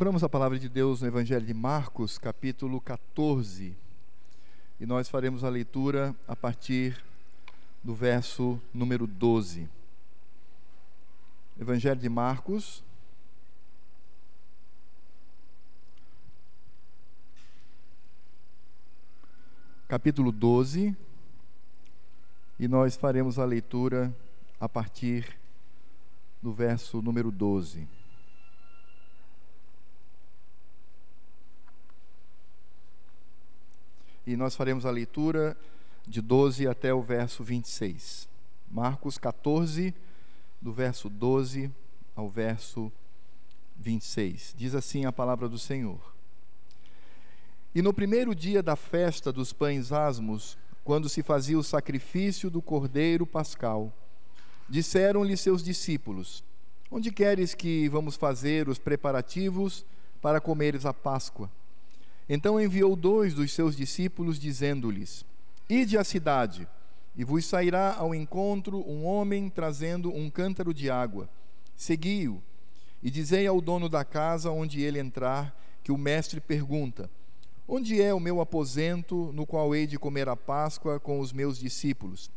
Abramos a palavra de Deus no Evangelho de Marcos, capítulo 14. E nós faremos a leitura a partir do verso número 12. Evangelho de Marcos, capítulo 12, e nós faremos a leitura a partir do verso número 12. E nós faremos a leitura de 12 até o verso 26. Marcos 14, do verso 12 ao verso 26. Diz assim a palavra do Senhor. E no primeiro dia da festa dos pães asmos, quando se fazia o sacrifício do cordeiro pascal, disseram-lhe seus discípulos: Onde queres que vamos fazer os preparativos para comeres a Páscoa? Então enviou dois dos seus discípulos, dizendo-lhes: Ide à cidade, e vos sairá ao encontro um homem trazendo um cântaro de água. Segui-o, e dizei ao dono da casa onde ele entrar, que o mestre pergunta: Onde é o meu aposento, no qual hei de comer a Páscoa com os meus discípulos?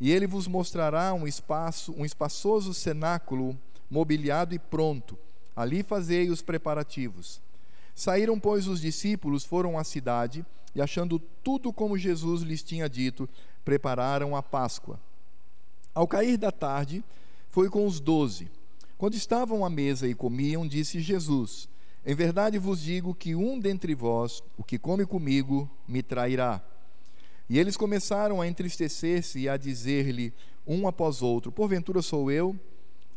E ele vos mostrará um espaço, um espaçoso cenáculo mobiliado e pronto. Ali fazei os preparativos. Saíram, pois, os discípulos, foram à cidade e, achando tudo como Jesus lhes tinha dito, prepararam a Páscoa. Ao cair da tarde, foi com os doze. Quando estavam à mesa e comiam, disse Jesus: Em verdade vos digo que um dentre vós, o que come comigo, me trairá. E eles começaram a entristecer-se e a dizer-lhe, um após outro: Porventura sou eu?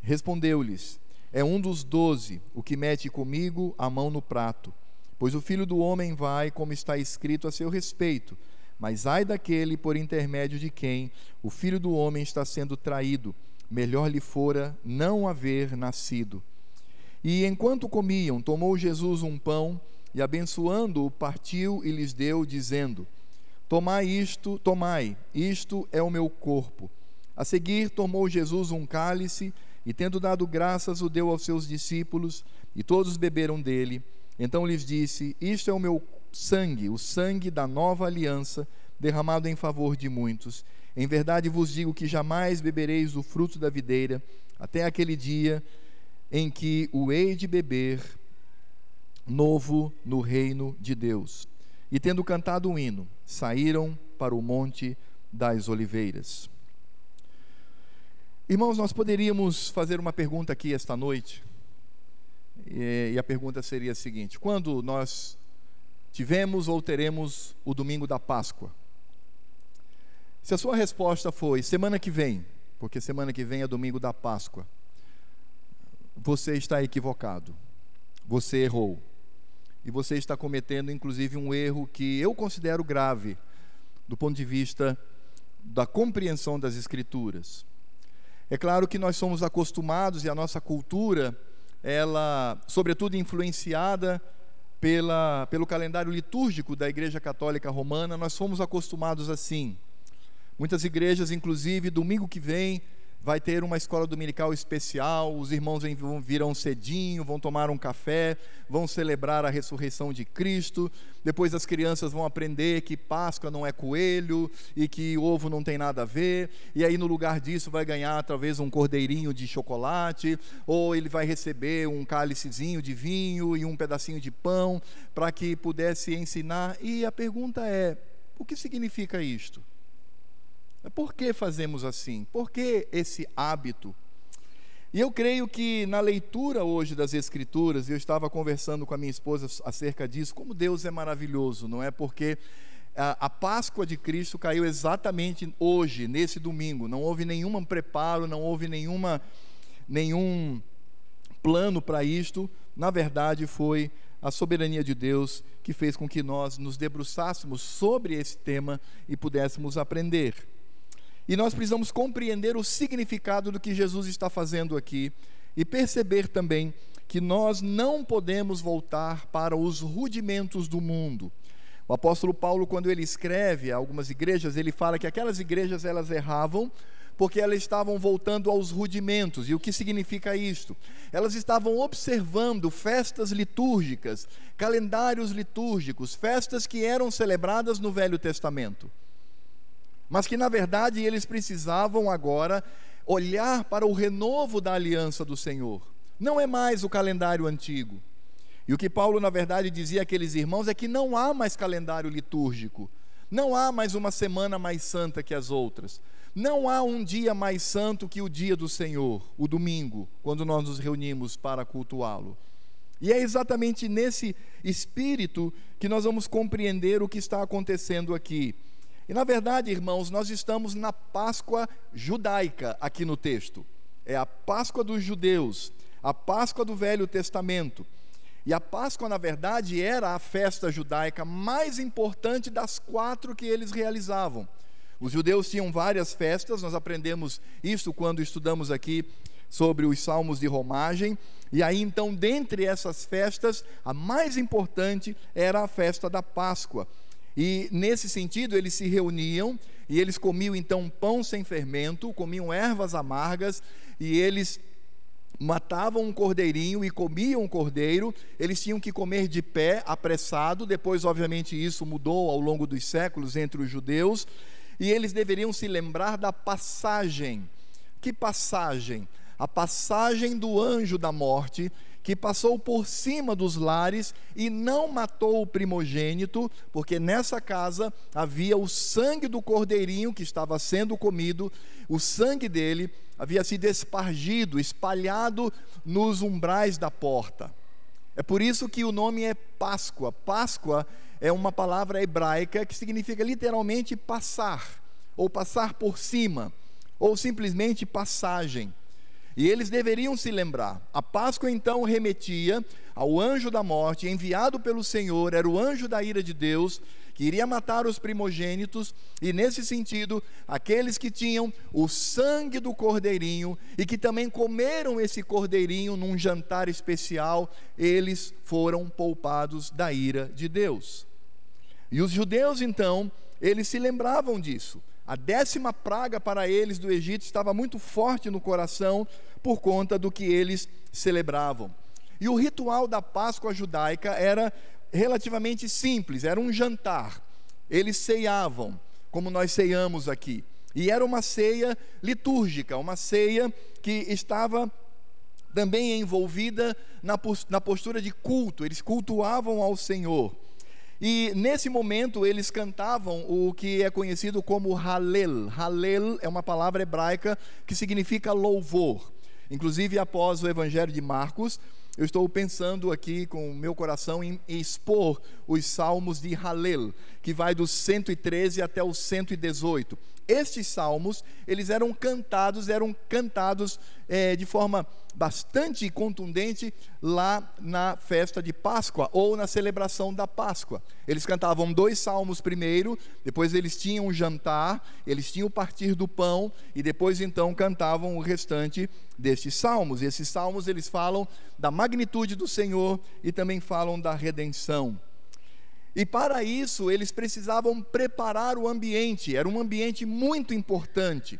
Respondeu-lhes: é um dos doze, o que mete comigo a mão no prato. Pois o filho do homem vai, como está escrito a seu respeito. Mas ai daquele por intermédio de quem o filho do homem está sendo traído. Melhor lhe fora não haver nascido. E enquanto comiam, tomou Jesus um pão e, abençoando-o, partiu e lhes deu, dizendo: Tomai isto, tomai, isto é o meu corpo. A seguir, tomou Jesus um cálice e tendo dado graças, o deu aos seus discípulos, e todos beberam dele. Então lhes disse: Isto é o meu sangue, o sangue da nova aliança, derramado em favor de muitos. Em verdade vos digo que jamais bebereis do fruto da videira, até aquele dia em que o hei de beber novo no reino de Deus. E tendo cantado um hino, saíram para o monte das oliveiras. Irmãos, nós poderíamos fazer uma pergunta aqui esta noite, e, a pergunta seria a seguinte: quando nós tivemos ou teremos o domingo da Páscoa? Se a sua resposta foi semana que vem, porque semana que vem é domingo da Páscoa, você está equivocado, você errou, e você está cometendo inclusive um erro que eu considero grave, do ponto de vista da compreensão das Escrituras. É claro que nós somos acostumados e a nossa cultura, ela, sobretudo influenciada pela, pelo calendário litúrgico da Igreja Católica Romana, nós somos acostumados assim. Muitas igrejas, inclusive, domingo que vem, vai ter uma escola dominical especial, os irmãos virão cedinho, vão tomar um café, vão celebrar a ressurreição de Cristo. Depois as crianças vão aprender que Páscoa não é coelho e que ovo não tem nada a ver. E aí no lugar disso vai ganhar talvez um cordeirinho de chocolate, ou ele vai receber um cálicezinho de vinho e um pedacinho de pão para que pudesse ensinar. E a pergunta é: o que significa isto? Por que fazemos assim? Por que esse hábito? E eu creio que na leitura hoje das Escrituras, eu estava conversando com a minha esposa acerca disso, como Deus é maravilhoso, não é? Porque a, Páscoa de Cristo caiu exatamente hoje, nesse domingo. Não houve nenhum preparo, não houve nenhuma, nenhum plano para isto. Na verdade, foi a soberania de Deus que fez com que nós nos debruçássemos sobre esse tema e pudéssemos aprender. E nós precisamos compreender o significado do que Jesus está fazendo aqui e perceber também que nós não podemos voltar para os rudimentos do mundo. O apóstolo Paulo, quando ele escreve a algumas igrejas, ele fala que aquelas igrejas elas erravam porque elas estavam voltando aos rudimentos. E o que significa isto? Elas estavam observando festas litúrgicas, calendários litúrgicos, festas que eram celebradas no Velho Testamento. Mas que, na verdade, eles precisavam agora olhar para o renovo da aliança do Senhor. Não é mais o calendário antigo. E o que Paulo, na verdade, dizia àqueles irmãos é que não há mais calendário litúrgico. Não há mais uma semana mais santa que as outras. Não há um dia mais santo que o dia do Senhor, o domingo, quando nós nos reunimos para cultuá-lo. E é exatamente nesse espírito que nós vamos compreender o que está acontecendo aqui. E na verdade, irmãos, nós estamos na Páscoa judaica aqui no texto. É a Páscoa dos judeus, a Páscoa do Velho Testamento. E a Páscoa, na verdade, era a festa judaica mais importante das quatro que eles realizavam. Os judeus tinham várias festas, nós aprendemos isso quando estudamos aqui sobre os salmos de romagem. E aí, então, dentre essas festas, a mais importante era a festa da Páscoa. E nesse sentido, eles se reuniam e eles comiam então pão sem fermento, comiam ervas amargas e eles matavam um cordeirinho e comiam um cordeiro, eles tinham que comer de pé, apressado. Depois, obviamente, isso mudou ao longo dos séculos entre os judeus e eles deveriam se lembrar da passagem. Que passagem? A passagem do anjo da morte que passou por cima dos lares e não matou o primogênito, porque nessa casa havia o sangue do cordeirinho que estava sendo comido, o sangue dele havia sido espargido, espalhado nos umbrais da porta. É por isso que o nome é Páscoa. Páscoa é uma palavra hebraica que significa literalmente passar, ou passar por cima, ou simplesmente passagem. E eles deveriam se lembrar. A Páscoa então remetia ao anjo da morte, enviado pelo Senhor, era o anjo da ira de Deus, que iria matar os primogênitos, e nesse sentido, aqueles que tinham o sangue do cordeirinho e que também comeram esse cordeirinho num jantar especial, eles foram poupados da ira de Deus. E os judeus, então, eles se lembravam disso. A décima praga para eles do Egito estava muito forte no coração por conta do que eles celebravam. E o ritual da Páscoa judaica era relativamente simples, era um jantar. Eles ceiavam, como nós ceiamos aqui. E era uma ceia litúrgica, uma ceia que estava também envolvida na postura de culto, eles cultuavam ao Senhor. E nesse momento eles cantavam o que é conhecido como Halel. Halel é uma palavra hebraica que significa louvor. Inclusive, após o Evangelho de Marcos, eu estou pensando aqui com o meu coração em expor os salmos de Halel, que vai do 113 até o 118. Estes salmos, eles eram cantados, eram cantados é, de forma bastante contundente lá na festa de Páscoa ou na celebração da Páscoa. Eles cantavam dois salmos primeiro, depois eles tinham um jantar, eles tinham o partir do pão e depois então cantavam o restante destes salmos. E esses salmos eles falam da magnitude do Senhor e também falam da redenção. E para isso eles precisavam preparar o ambiente, era um ambiente muito importante.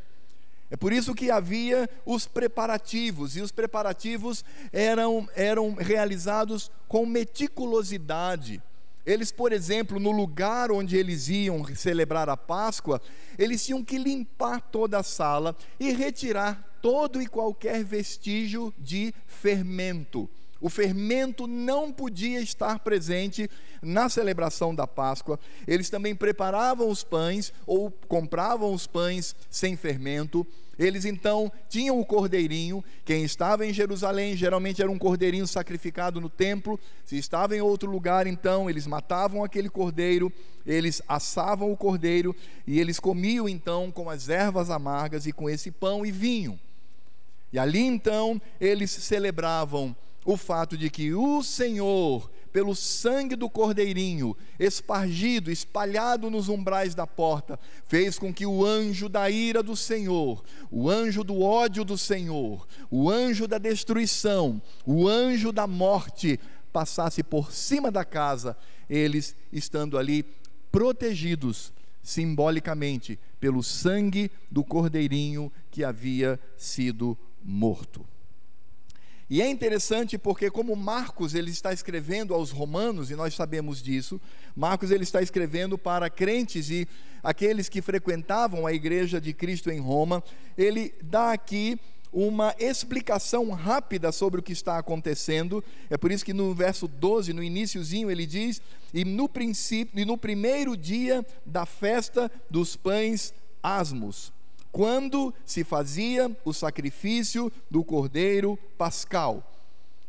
É por isso que havia os preparativos, e os preparativos eram, eram realizados com meticulosidade. Eles, por exemplo, no lugar onde eles iam celebrar a Páscoa, eles tinham que limpar toda a sala e retirar todo e qualquer vestígio de fermento. O fermento não podia estar presente na celebração da Páscoa. Eles também preparavam os pães ou compravam os pães sem fermento. Eles então tinham o cordeirinho. Quem estava em Jerusalém geralmente era um cordeirinho sacrificado no templo. Se estava em outro lugar, então eles matavam aquele cordeiro, eles assavam o cordeiro e eles comiam então com as ervas amargas e com esse pão e vinho. E ali então eles celebravam o fato de que o Senhor, pelo sangue do cordeirinho, espargido, espalhado nos umbrais da porta, fez com que o anjo da ira do Senhor, o anjo do ódio do Senhor, o anjo da destruição, o anjo da morte, passasse por cima da casa, eles estando ali protegidos simbolicamente, pelo sangue do cordeirinho que havia sido morto. E é interessante porque como Marcos ele está escrevendo aos romanos e nós sabemos disso, Marcos ele está escrevendo para crentes e aqueles que frequentavam a igreja de Cristo em Roma, ele dá aqui uma explicação rápida sobre o que está acontecendo. É por isso que no verso 12, no iníciozinho, ele diz: "E no princípio, e no primeiro dia da festa dos pães asmos, quando se fazia o sacrifício do cordeiro pascal.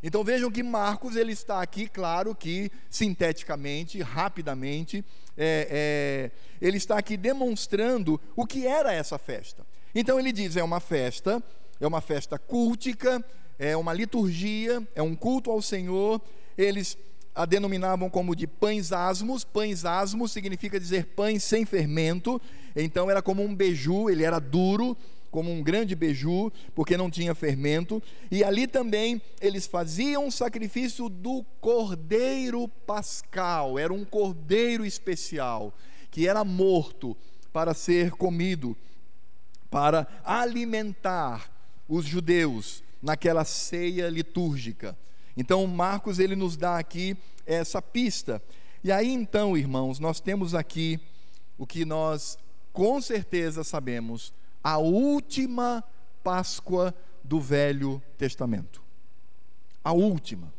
Então vejam que Marcos ele está aqui, claro que sinteticamente, rapidamente, é, é, ele está aqui demonstrando o que era essa festa. Então ele diz: é uma festa, é uma festa cultica, é uma liturgia, é um culto ao Senhor. Eles a denominavam como de pães asmos. Pães asmos significa dizer pães sem fermento. Então era como um beiju, ele era duro, como um grande beiju, porque não tinha fermento. E ali também eles faziam o sacrifício do cordeiro pascal. Era um cordeiro especial que era morto para ser comido, para alimentar os judeus naquela ceia litúrgica. Então, Marcos ele nos dá aqui essa pista. E aí então, irmãos, nós temos aqui o que nós com certeza sabemos, a última Páscoa do Velho Testamento. A última.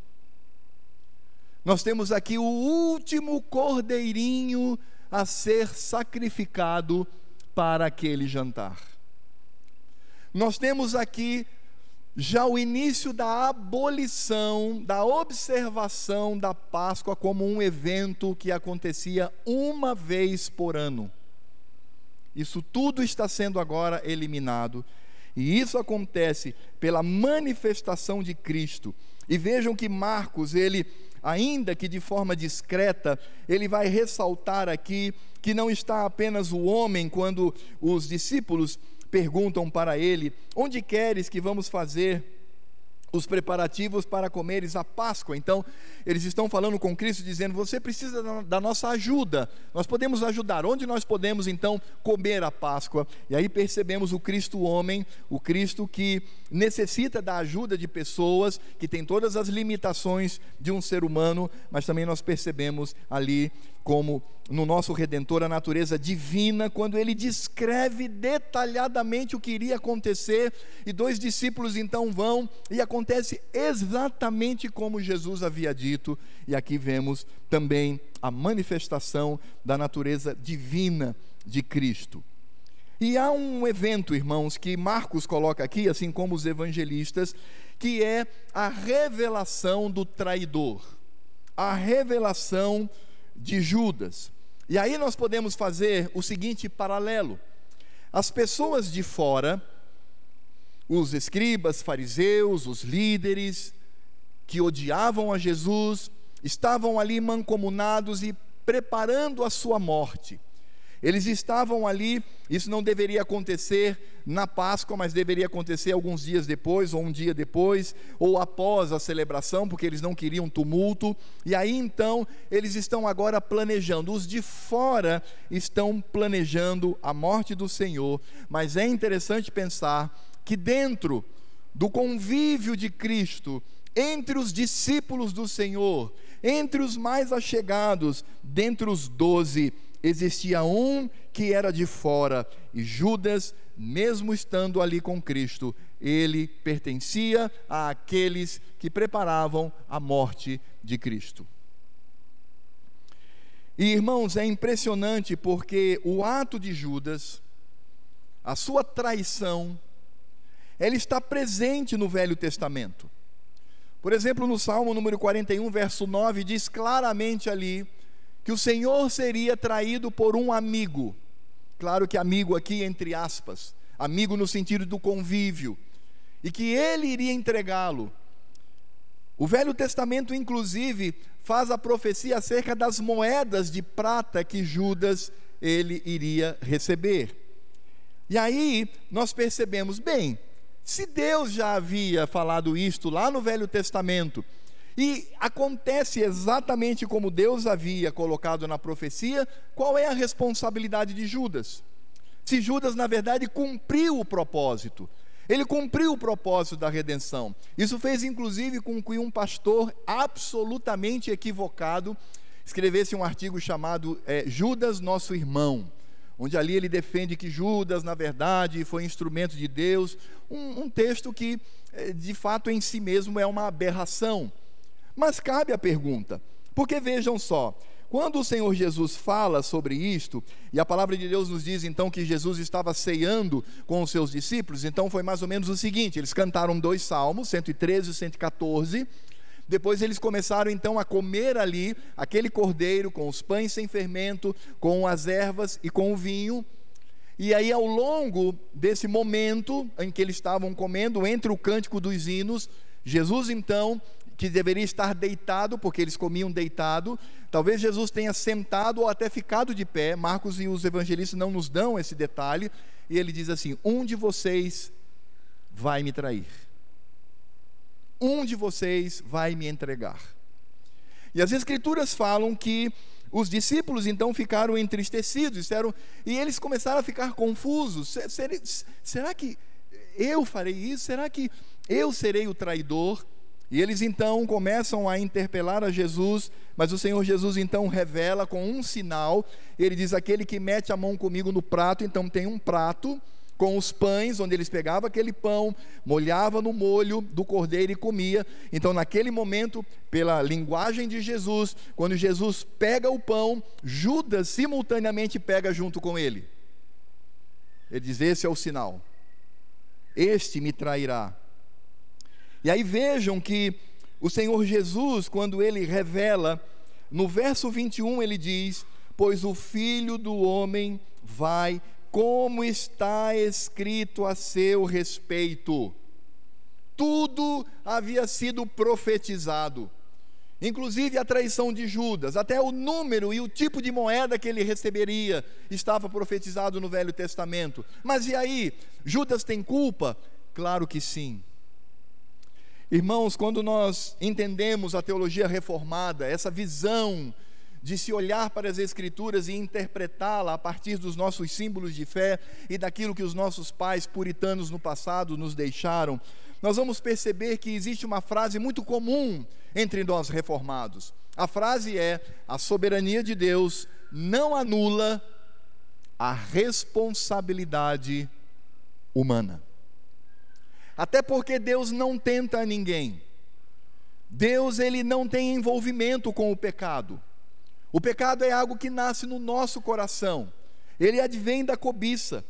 Nós temos aqui o último cordeirinho a ser sacrificado para aquele jantar. Nós temos aqui já o início da abolição, da observação da Páscoa como um evento que acontecia uma vez por ano. Isso tudo está sendo agora eliminado. E isso acontece pela manifestação de Cristo. E vejam que Marcos, ele, ainda que de forma discreta, ele vai ressaltar aqui que não está apenas o homem quando os discípulos perguntam para ele: Onde queres que vamos fazer os preparativos para comeres a Páscoa. Então, eles estão falando com Cristo, dizendo: Você precisa da nossa ajuda, nós podemos ajudar. Onde nós podemos então comer a Páscoa? E aí percebemos o Cristo homem, o Cristo que necessita da ajuda de pessoas, que tem todas as limitações de um ser humano, mas também nós percebemos ali como no nosso redentor a natureza divina, quando ele descreve detalhadamente o que iria acontecer, e dois discípulos então vão, e acontece exatamente como Jesus havia dito, e aqui vemos também a manifestação da natureza divina de Cristo. E há um evento, irmãos, que Marcos coloca aqui, assim como os evangelistas, que é a revelação do traidor, a revelação de Judas. E aí nós podemos fazer o seguinte paralelo: as pessoas de fora, os escribas, fariseus, os líderes que odiavam a Jesus, estavam ali mancomunados e preparando a sua morte. Eles estavam ali, isso não deveria acontecer na Páscoa, mas deveria acontecer alguns dias depois, ou um dia depois, ou após a celebração, porque eles não queriam tumulto. E aí então, eles estão agora planejando, os de fora estão planejando a morte do Senhor, mas é interessante pensar que dentro do convívio de Cristo, entre os discípulos do Senhor, entre os mais achegados, dentre os doze, existia um que era de fora, e Judas, mesmo estando ali com Cristo, ele pertencia àqueles que preparavam a morte de Cristo. E irmãos, é impressionante porque o ato de Judas, a sua traição, ela está presente no Velho Testamento. Por exemplo, no Salmo número 41, verso 9, diz claramente ali que o Senhor seria traído por um amigo. Claro que amigo aqui entre aspas, amigo no sentido do convívio, e que ele iria entregá-lo. O Velho Testamento, inclusive, faz a profecia acerca das moedas de prata que Judas ele iria receber. E aí nós percebemos, bem, se Deus já havia falado isto lá no Velho Testamento, E acontece exatamente como Deus havia colocado na profecia, qual é a responsabilidade de Judas? Se Judas, na verdade, cumpriu o propósito, ele cumpriu o propósito da redenção. Isso fez, inclusive, com que um pastor absolutamente equivocado escrevesse um artigo chamado é, Judas, nosso irmão onde ali ele defende que Judas, na verdade, foi instrumento de Deus, um, um texto que, eh, de fato, em si mesmo é uma aberração. Mas cabe a pergunta, porque vejam só, quando o Senhor Jesus fala sobre isto, e a palavra de Deus nos diz então que Jesus estava ceando com os seus discípulos, então foi mais ou menos o seguinte: eles cantaram dois salmos, 113 e 114, depois eles começaram então a comer ali aquele cordeiro com os pães sem fermento, com as ervas e com o vinho. E aí, ao longo desse momento em que eles estavam comendo, entre o cântico dos hinos, Jesus então, que deveria estar deitado, porque eles comiam deitado, talvez Jesus tenha sentado ou até ficado de pé. Marcos e os evangelistas não nos dão esse detalhe. E ele diz assim: Um de vocês vai me trair um de vocês vai me entregar. E as Escrituras falam que os discípulos então ficaram entristecidos, disseram, e eles começaram a ficar confusos: será que eu farei isso? Será que eu serei o traidor? E eles então começam a interpelar a Jesus, mas o Senhor Jesus então revela com um sinal, ele diz: aquele que mete a mão comigo no prato, então tem um prato com os pães, onde eles pegavam aquele pão, molhava no molho do cordeiro e comia. Então, naquele momento, pela linguagem de Jesus, quando Jesus pega o pão, Judas simultaneamente pega junto com ele. Ele diz: Esse é o sinal. Este me trairá. E aí vejam que o Senhor Jesus, quando ele revela, no verso 21 ele diz: Pois o filho do homem vai como está escrito a seu respeito. Tudo havia sido profetizado, inclusive a traição de Judas, até o número e o tipo de moeda que ele receberia estava profetizado no Velho Testamento. Mas e aí? Judas tem culpa? Claro que sim. Irmãos, quando nós entendemos a teologia reformada, essa visão de se olhar para as Escrituras e interpretá-la a partir dos nossos símbolos de fé e daquilo que os nossos pais puritanos no passado nos deixaram, nós vamos perceber que existe uma frase muito comum entre nós reformados. A frase é: a soberania de Deus não anula a responsabilidade humana. Até porque Deus não tenta ninguém. Deus ele não tem envolvimento com o pecado. O pecado é algo que nasce no nosso coração, ele advém da cobiça.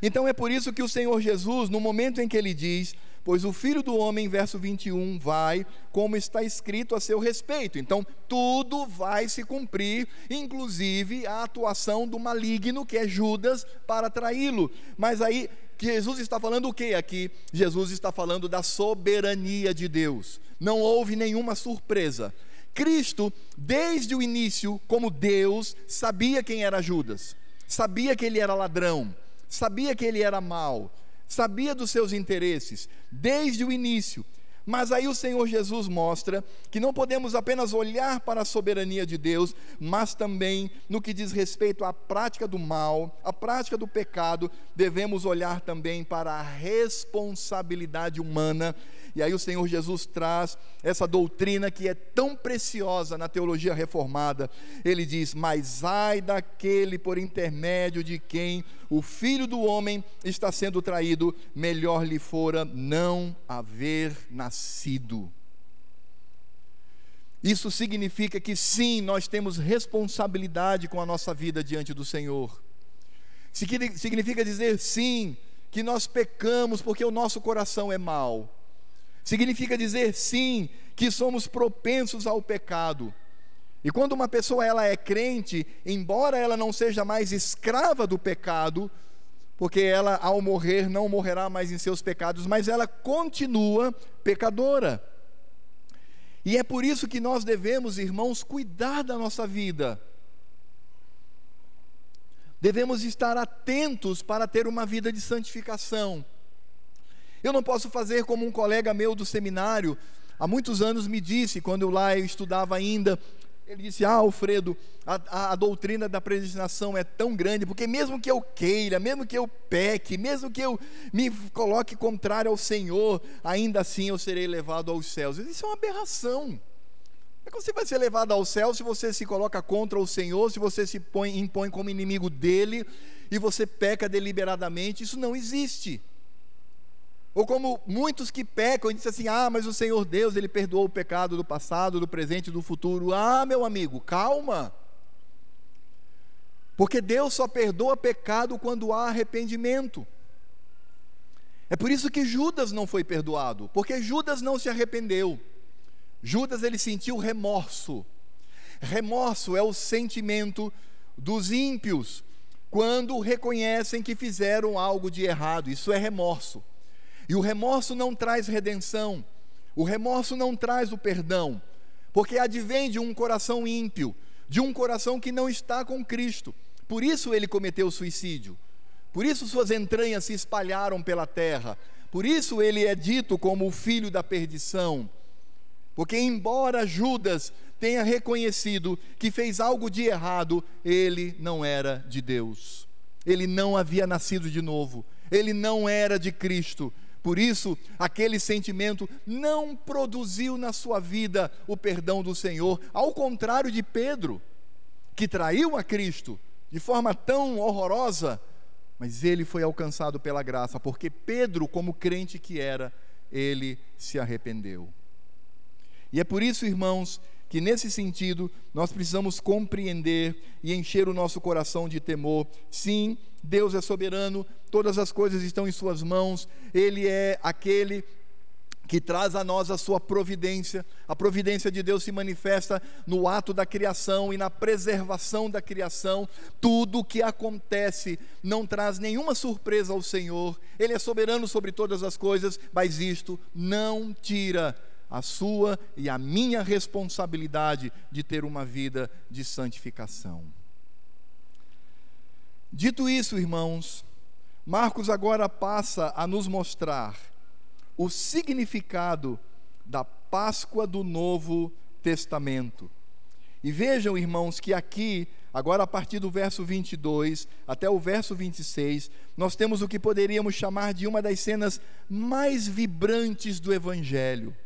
Então é por isso que o Senhor Jesus, no momento em que ele diz: Pois o filho do homem, verso 21, vai, como está escrito a seu respeito. Então, tudo vai se cumprir, inclusive a atuação do maligno, que é Judas, para traí-lo. Mas aí, Jesus está falando o que aqui? Jesus está falando da soberania de Deus. Não houve nenhuma surpresa. Cristo, desde o início, como Deus, sabia quem era Judas, sabia que ele era ladrão, sabia que ele era mau, sabia dos seus interesses, desde o início. Mas aí o Senhor Jesus mostra que não podemos apenas olhar para a soberania de Deus, mas também no que diz respeito à prática do mal, à prática do pecado, devemos olhar também para a responsabilidade humana e aí o Senhor Jesus traz essa doutrina que é tão preciosa na teologia reformada. Ele diz: Mas ai daquele por intermédio de quem o filho do homem está sendo traído, melhor lhe fora não haver nascido. Isso significa que sim, nós temos responsabilidade com a nossa vida diante do Senhor. Significa dizer sim, que nós pecamos porque o nosso coração é mau. Significa dizer sim que somos propensos ao pecado. E quando uma pessoa ela é crente, embora ela não seja mais escrava do pecado, porque ela ao morrer não morrerá mais em seus pecados, mas ela continua pecadora. E é por isso que nós devemos, irmãos, cuidar da nossa vida. Devemos estar atentos para ter uma vida de santificação. Eu não posso fazer como um colega meu do seminário, há muitos anos me disse, quando eu lá eu estudava ainda, ele disse: Ah, Alfredo, a, a, a, doutrina da predestinação é tão grande, porque mesmo que eu queira, mesmo que eu peque, mesmo que eu me coloque contrário ao Senhor, ainda assim eu serei levado aos céus. Isso é uma aberração. É que você vai ser levado ao céu se você se coloca contra o Senhor, se você se põe, impõe como inimigo dele e você peca deliberadamente? Isso não existe. Ou como muitos que pecam e dizem assim: ah, mas o Senhor Deus, Ele perdoou o pecado do passado, do presente e do futuro. Ah, meu amigo, calma. Porque Deus só perdoa pecado quando há arrependimento. É por isso que Judas não foi perdoado, porque Judas não se arrependeu. Judas ele sentiu remorso. Remorso é o sentimento dos ímpios quando reconhecem que fizeram algo de errado. Isso é remorso. E o remorso não traz redenção, o remorso não traz o perdão, porque advém de um coração ímpio, de um coração que não está com Cristo. Por isso ele cometeu suicídio, por isso suas entranhas se espalharam pela terra, por isso ele é dito como o filho da perdição. Porque, embora Judas tenha reconhecido que fez algo de errado, ele não era de Deus, ele não havia nascido de novo, ele não era de Cristo, por isso, aquele sentimento não produziu na sua vida o perdão do Senhor, ao contrário de Pedro, que traiu a Cristo de forma tão horrorosa, mas ele foi alcançado pela graça, porque Pedro, como crente que era, ele se arrependeu. E é por isso, irmãos, que nesse sentido nós precisamos compreender e encher o nosso coração de temor. Sim, Deus é soberano, todas as coisas estão em Suas mãos, Ele é aquele que traz a nós a sua providência. A providência de Deus se manifesta no ato da criação e na preservação da criação. Tudo o que acontece não traz nenhuma surpresa ao Senhor. Ele é soberano sobre todas as coisas, mas isto não tira a sua e a minha responsabilidade de ter uma vida de santificação. Dito isso, irmãos, Marcos agora passa a nos mostrar o significado da Páscoa do Novo Testamento. E vejam, irmãos, que aqui, agora a partir do verso 22 até o verso 26, nós temos o que poderíamos chamar de uma das cenas mais vibrantes do Evangelho.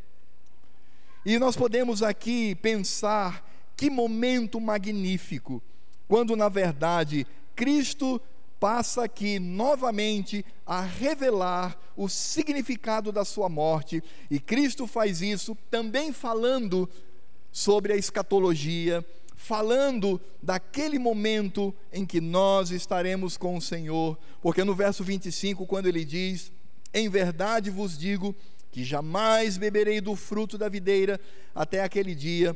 E nós podemos aqui pensar que momento magnífico, quando na verdade Cristo passa aqui novamente a revelar o significado da sua morte, e Cristo faz isso também falando sobre a escatologia, falando daquele momento em que nós estaremos com o Senhor, porque no verso 25, quando ele diz: Em verdade vos digo que jamais beberei do fruto da videira até aquele dia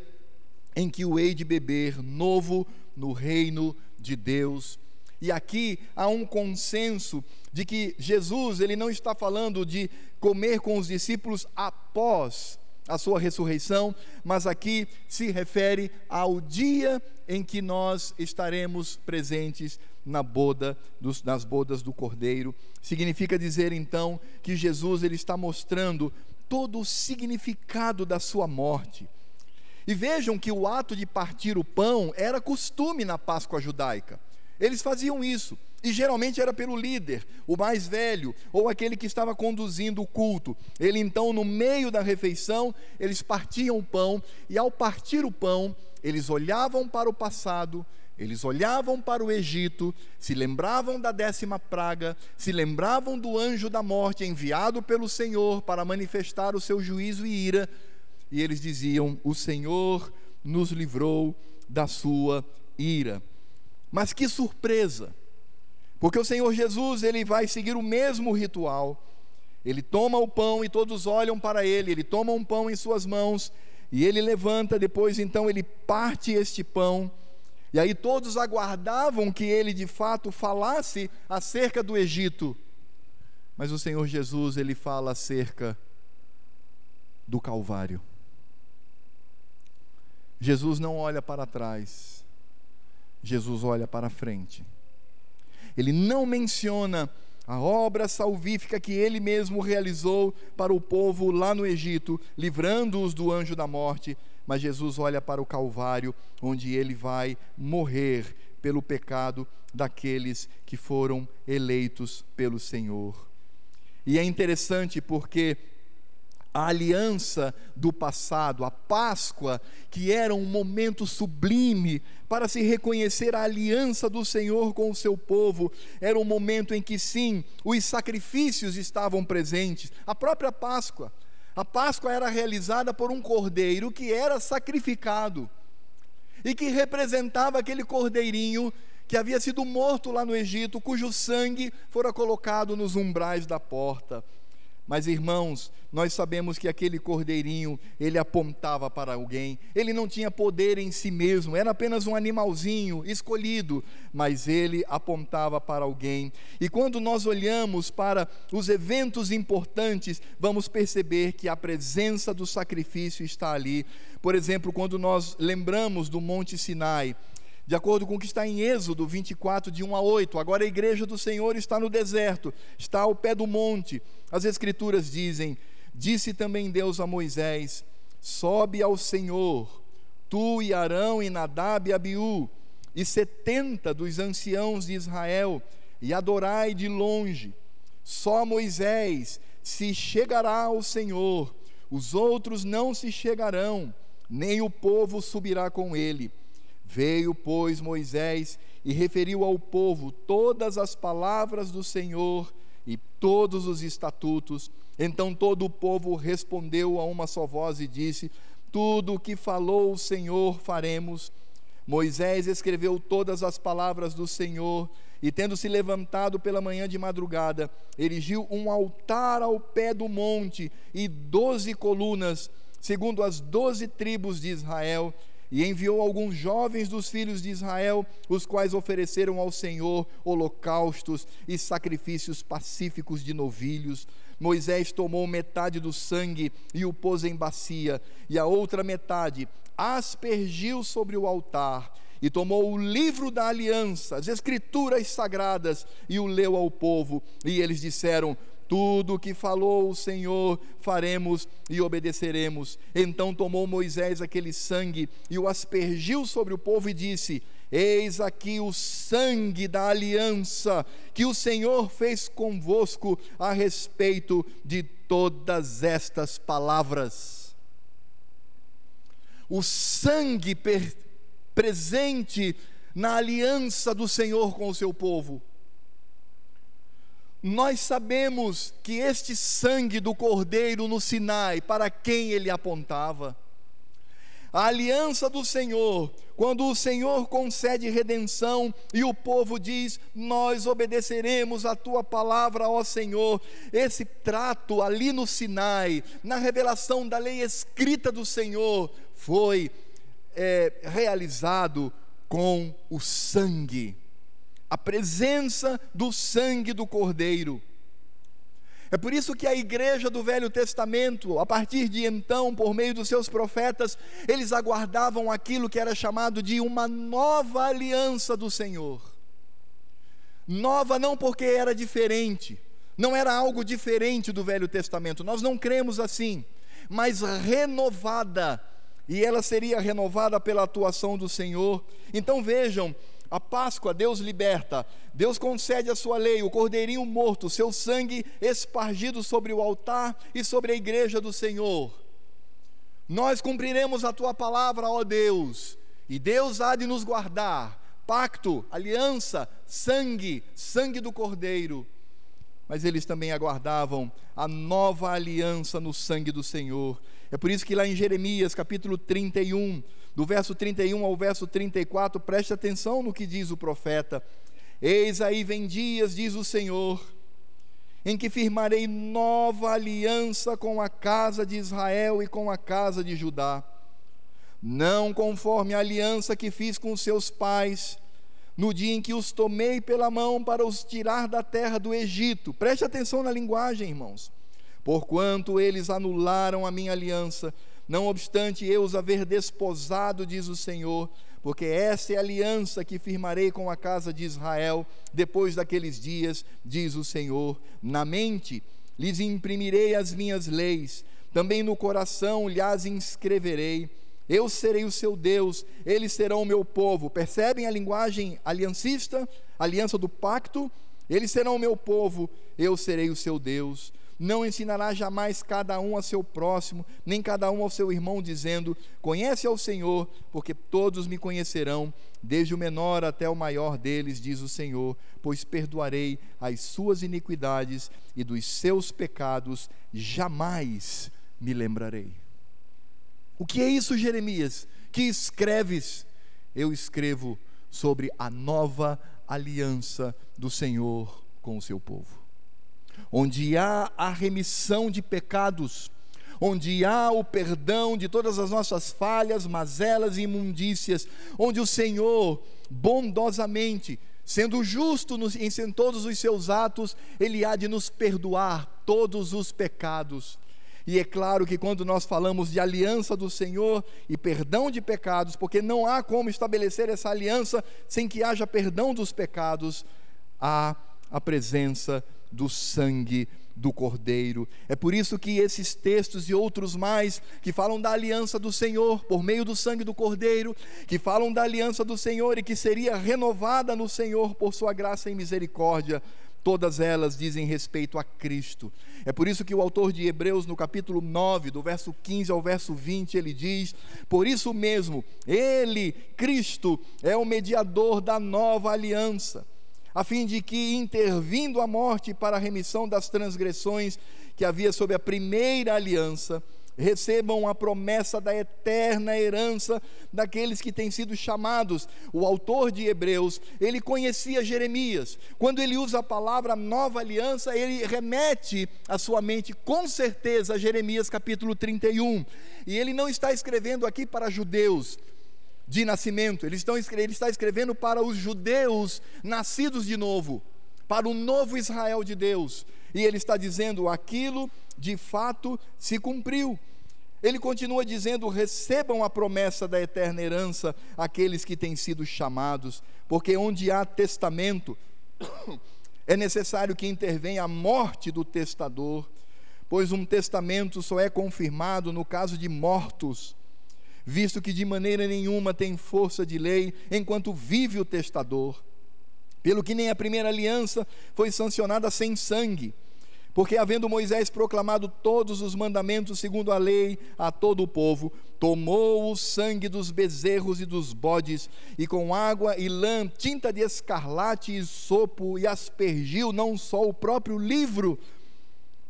em que o hei de beber novo no reino de Deus. E aqui há um consenso de que Jesus, ele não está falando de comer com os discípulos após a sua ressurreição, mas aqui se refere ao dia em que nós estaremos presentes na boda dos, nas bodas do Cordeiro. Significa dizer então que Jesus ele está mostrando todo o significado da sua morte. E vejam que o ato de partir o pão era costume na Páscoa judaica. Eles faziam isso, e geralmente era pelo líder, o mais velho, ou aquele que estava conduzindo o culto. Ele então, no meio da refeição, eles partiam o pão, e ao partir o pão, eles olhavam para o passado, eles olhavam para o Egito, se lembravam da décima praga, se lembravam do anjo da morte enviado pelo Senhor para manifestar o seu juízo e ira, e eles diziam: O Senhor nos livrou da sua ira. Mas que surpresa! Porque o Senhor Jesus, ele vai seguir o mesmo ritual. Ele toma o pão e todos olham para ele, ele toma um pão em suas mãos e ele levanta, depois então ele parte este pão e aí todos aguardavam que ele de fato falasse acerca do Egito. Mas o Senhor Jesus, ele fala acerca do Calvário. Jesus não olha para trás. Jesus olha para frente. Ele não menciona a obra salvífica que ele mesmo realizou para o povo lá no Egito, livrando-os do anjo da morte. Mas Jesus olha para o Calvário, onde ele vai morrer pelo pecado daqueles que foram eleitos pelo Senhor. E é interessante porque a aliança do passado, a Páscoa, que era um momento sublime para se reconhecer a aliança do Senhor com o seu povo, era um momento em que sim, os sacrifícios estavam presentes, a própria Páscoa. A Páscoa era realizada por um cordeiro que era sacrificado e que representava aquele cordeirinho que havia sido morto lá no Egito, cujo sangue fora colocado nos umbrais da porta. Mas irmãos, nós sabemos que aquele cordeirinho, ele apontava para alguém, ele não tinha poder em si mesmo, era apenas um animalzinho escolhido, mas ele apontava para alguém. E quando nós olhamos para os eventos importantes, vamos perceber que a presença do sacrifício está ali. Por exemplo, quando nós lembramos do Monte Sinai, de acordo com o que está em Êxodo 24, de 1 a 8. Agora a igreja do Senhor está no deserto, está ao pé do monte. As Escrituras dizem: Disse também Deus a Moisés: Sobe ao Senhor, tu e Arão e Nadab e Abiú, e setenta dos anciãos de Israel, e adorai de longe. Só Moisés se chegará ao Senhor, os outros não se chegarão, nem o povo subirá com ele Veio, pois, Moisés e referiu ao povo todas as palavras do Senhor e todos os estatutos. Então todo o povo respondeu a uma só voz e disse: Tudo o que falou o Senhor faremos. Moisés escreveu todas as palavras do Senhor e, tendo se levantado pela manhã de madrugada, erigiu um altar ao pé do monte e doze colunas, segundo as doze tribos de Israel e enviou alguns jovens dos filhos de Israel, os quais ofereceram ao Senhor holocaustos e sacrifícios pacíficos de novilhos. Moisés tomou metade do sangue e o pôs em bacia, e a outra metade aspergiu sobre o altar. E tomou o livro da aliança, as escrituras sagradas, e o leu ao povo. E eles disseram: tudo o que falou o Senhor faremos e obedeceremos. Então tomou Moisés aquele sangue e o aspergiu sobre o povo e disse: Eis aqui o sangue da aliança que o Senhor fez convosco a respeito de todas estas palavras. O sangue presente na aliança do Senhor com o seu povo nós sabemos que este sangue do Cordeiro no Sinai, para quem ele apontava? A aliança do Senhor, quando o Senhor concede redenção e o povo diz: Nós obedeceremos a tua palavra, ó Senhor. Esse trato ali no Sinai, na revelação da lei escrita do Senhor, foi é, realizado com o sangue a presença do sangue do Cordeiro. É por isso que a igreja do Velho Testamento, a partir de então, por meio dos seus profetas, eles aguardavam aquilo que era chamado de uma nova aliança do Senhor. Nova não porque era diferente, não era algo diferente do Velho Testamento, nós não cremos assim, mas renovada, e ela seria renovada pela atuação do Senhor. Então vejam, a Páscoa, Deus liberta, Deus concede a sua lei, o cordeirinho morto, seu sangue espargido sobre o altar e sobre a igreja do Senhor. Nós cumpriremos a tua palavra, ó Deus, e Deus há de nos guardar. Pacto, aliança, sangue, sangue do cordeiro. Mas eles também aguardavam a nova aliança no sangue do Senhor. É por isso que lá em Jeremias, capítulo 31, do verso 31 ao verso 34, preste atenção no que diz o profeta: Eis aí vem dias, diz o Senhor, em que firmarei nova aliança com a casa de Israel e com a casa de Judá, não conforme a aliança que fiz com seus pais, no dia em que os tomei pela mão para os tirar da terra do Egito. Preste atenção na linguagem, irmãos. Porquanto eles anularam a minha aliança, Não obstante eu os haver desposado, diz o Senhor, porque essa é a aliança que firmarei com a casa de Israel depois daqueles dias, diz o Senhor. Na mente lhes imprimirei as minhas leis, também no coração lhes inscreverei. Eu serei o seu Deus, eles serão o meu povo. Percebem a linguagem aliancista, aliança do pacto? Eles serão o meu povo, eu serei o seu Deus não ensinará jamais cada um a seu próximo, nem cada um ao seu irmão, dizendo: Conhece ao Senhor, porque todos me conhecerão, desde o menor até o maior deles, diz o Senhor, pois perdoarei as suas iniquidades e dos seus pecados jamais me lembrarei. O que é isso, Jeremias? Que escreves? Eu escrevo sobre a nova aliança do Senhor com o seu povo onde há a remissão de pecados, onde há o perdão de todas as nossas falhas, mazelas e imundícias, onde o Senhor bondosamente, sendo justo nos, em, todos os seus atos, Ele há de nos perdoar todos os pecados. E é claro que quando nós falamos de aliança do Senhor e perdão de pecados, porque não há como estabelecer essa aliança sem que haja perdão dos pecados, há a presença do sangue do Cordeiro. É por isso que esses textos e outros mais que falam da aliança do Senhor por meio do sangue do Cordeiro, que falam da aliança do Senhor e que seria renovada no Senhor por sua graça e misericórdia, todas elas dizem respeito a Cristo. É por isso que o autor de Hebreus, no capítulo 9, do verso 15 ao verso 20, ele diz: Por isso mesmo, Ele, Cristo, é o mediador da nova aliança a fim de que, intervindo a morte para a remissão das transgressões que havia sob a primeira aliança, recebam a promessa da eterna herança daqueles que têm sido chamados. O autor de Hebreus, ele conhecia Jeremias. Quando ele usa a palavra nova aliança, ele remete a sua mente com certeza a Jeremias capítulo 31. E ele não está escrevendo aqui para judeus, de nascimento. Ele, estão, está escrevendo para os judeus nascidos de novo, para o novo Israel de Deus. E ele está dizendo: aquilo de fato se cumpriu. Ele continua dizendo: recebam a promessa da eterna herança aqueles que têm sido chamados, porque onde há testamento, é necessário que intervenha a morte do testador, pois um testamento só é confirmado no caso de mortos visto que de maneira nenhuma tem força de lei enquanto vive o testador. Pelo que nem a primeira aliança foi sancionada sem sangue, porque havendo Moisés proclamado todos os mandamentos segundo a lei a todo o povo, tomou o sangue dos bezerros e dos bodes, e com água e lã, tinta de escarlate e sopo, e aspergiu não só o próprio livro,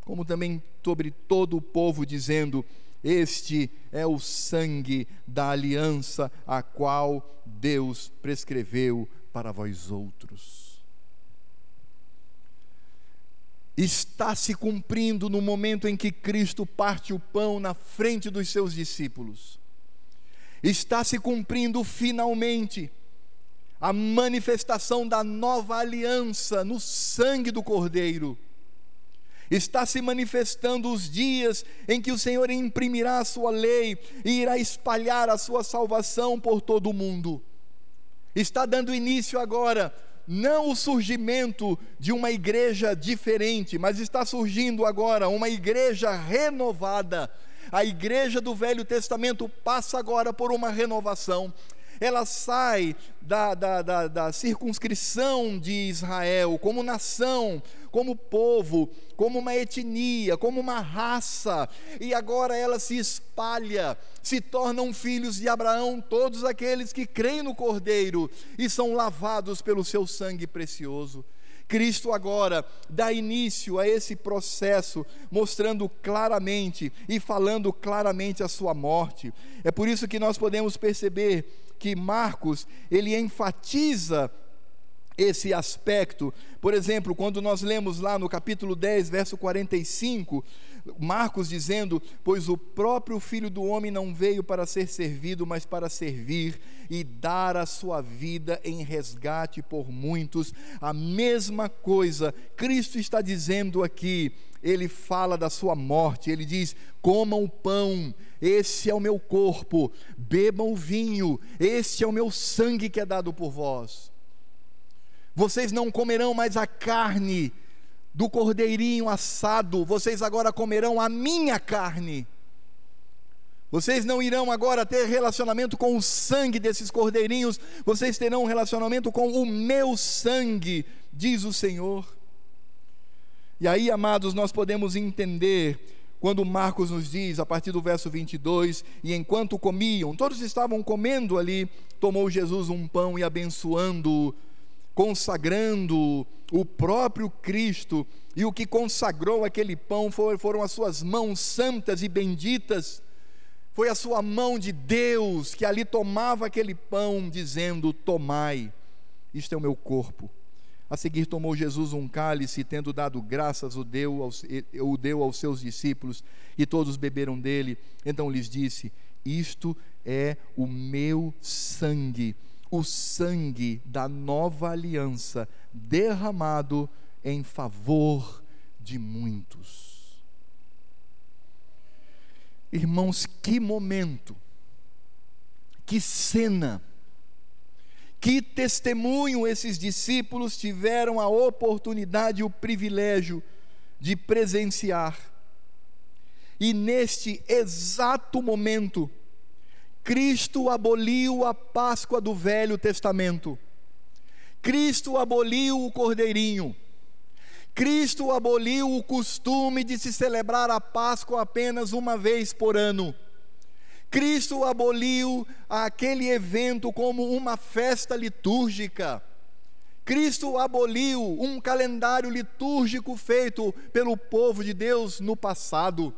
como também sobre todo o povo, dizendo: este é o sangue da aliança a qual Deus prescreveu para vós outros. Está se cumprindo no momento em que Cristo parte o pão na frente dos seus discípulos. Está se cumprindo finalmente a manifestação da nova aliança no sangue do Cordeiro está se manifestando os dias em que o Senhor imprimirá a sua lei e irá espalhar a sua salvação por todo o mundo. Está dando início agora não o surgimento de uma igreja diferente, mas está surgindo agora uma igreja renovada. A igreja do Velho Testamento passa agora por uma renovação ela sai da, da, da, da, circunscrição de Israel como nação, como povo, como uma etnia, como uma raça, e agora ela se espalha, se tornam filhos de Abraão, todos aqueles que creem no Cordeiro e são lavados pelo seu sangue precioso. Cristo agora dá início a esse processo, mostrando claramente e falando claramente a sua morte. É por isso que nós podemos perceber que Marcos ele enfatiza esse aspecto. Por exemplo, quando nós lemos lá no capítulo 10, verso 45, Marcos dizendo: Pois o próprio Filho do Homem não veio para ser servido, mas para servir e dar a sua vida em resgate por muitos. A mesma coisa, Cristo está dizendo aqui. Ele fala da sua morte, ele diz: comam o pão, esse é o meu corpo, bebam o vinho, esse é o meu sangue que é dado por vós. Vocês não comerão mais a carne do cordeirinho assado, vocês agora comerão a minha carne. Vocês não irão agora ter relacionamento com o sangue desses cordeirinhos, vocês terão um relacionamento com o meu sangue, diz o Senhor. E aí, amados, nós podemos entender quando Marcos nos diz, a partir do verso 22, e enquanto comiam, todos estavam comendo ali, tomou Jesus um pão e abençoando-o, consagrando o próprio Cristo, e o que consagrou aquele pão foram as suas mãos santas e benditas, foi a sua mão de Deus que ali tomava aquele pão, dizendo: Tomai, isto é o meu corpo. A seguir tomou Jesus um cálice e, tendo dado graças, o deu, aos, o deu aos seus discípulos, e todos beberam dele. Então lhes disse: Isto é o meu sangue o sangue da nova aliança derramado em favor de muitos. Irmãos, que momento, que cena, que testemunho esses discípulos tiveram a oportunidade e o privilégio de presenciar. E neste exato momento, Cristo aboliu a Páscoa do Velho Testamento. Cristo aboliu o cordeirinho. Cristo aboliu o costume de se celebrar a Páscoa apenas uma vez por ano. Cristo aboliu aquele evento como uma festa litúrgica. Cristo aboliu um calendário litúrgico feito pelo povo de Deus no passado.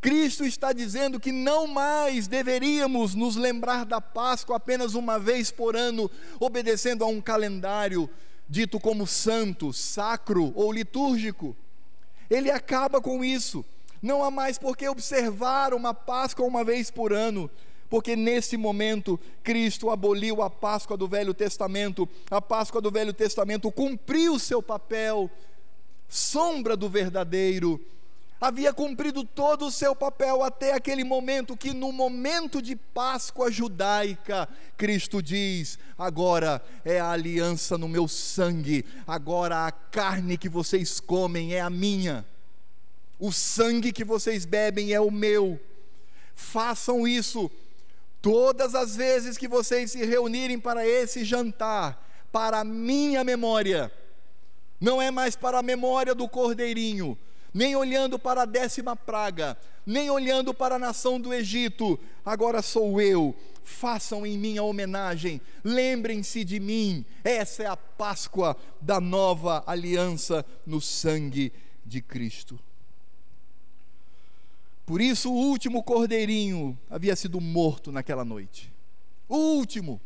Cristo está dizendo que não mais deveríamos nos lembrar da Páscoa apenas uma vez por ano, obedecendo a um calendário dito como santo, sacro ou litúrgico. Ele acaba com isso. Não há mais por que observar uma Páscoa uma vez por ano, porque nesse momento Cristo aboliu a Páscoa do Velho Testamento. A Páscoa do Velho Testamento cumpriu seu papel, sombra do verdadeiro havia cumprido todo o seu papel até aquele momento que no momento de Páscoa judaica, Cristo diz: "Agora é a aliança no meu sangue, agora a carne que vocês comem é a minha. O sangue que vocês bebem é o meu. Façam isso todas as vezes que vocês se reunirem para esse jantar, para a minha memória. Não é mais para a memória do cordeirinho, nem olhando para a décima praga, nem olhando para a nação do Egito, agora sou eu, façam em mim a homenagem, lembrem-se de mim, essa é a Páscoa da nova aliança no sangue de Cristo. Por isso, o último cordeirinho havia sido morto naquela noite. O último.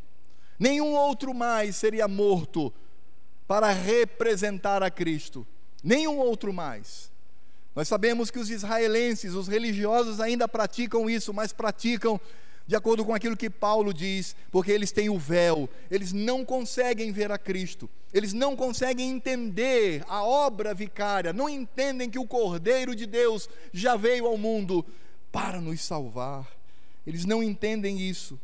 Nenhum outro mais seria morto para representar a Cristo. Nenhum outro mais. Nós sabemos que os israelenses, os religiosos ainda praticam isso, mas praticam de acordo com aquilo que Paulo diz, porque eles têm o véu, eles não conseguem ver a Cristo, eles não conseguem entender a obra vicária, não entendem que o Cordeiro de Deus já veio ao mundo para nos salvar, eles não entendem isso.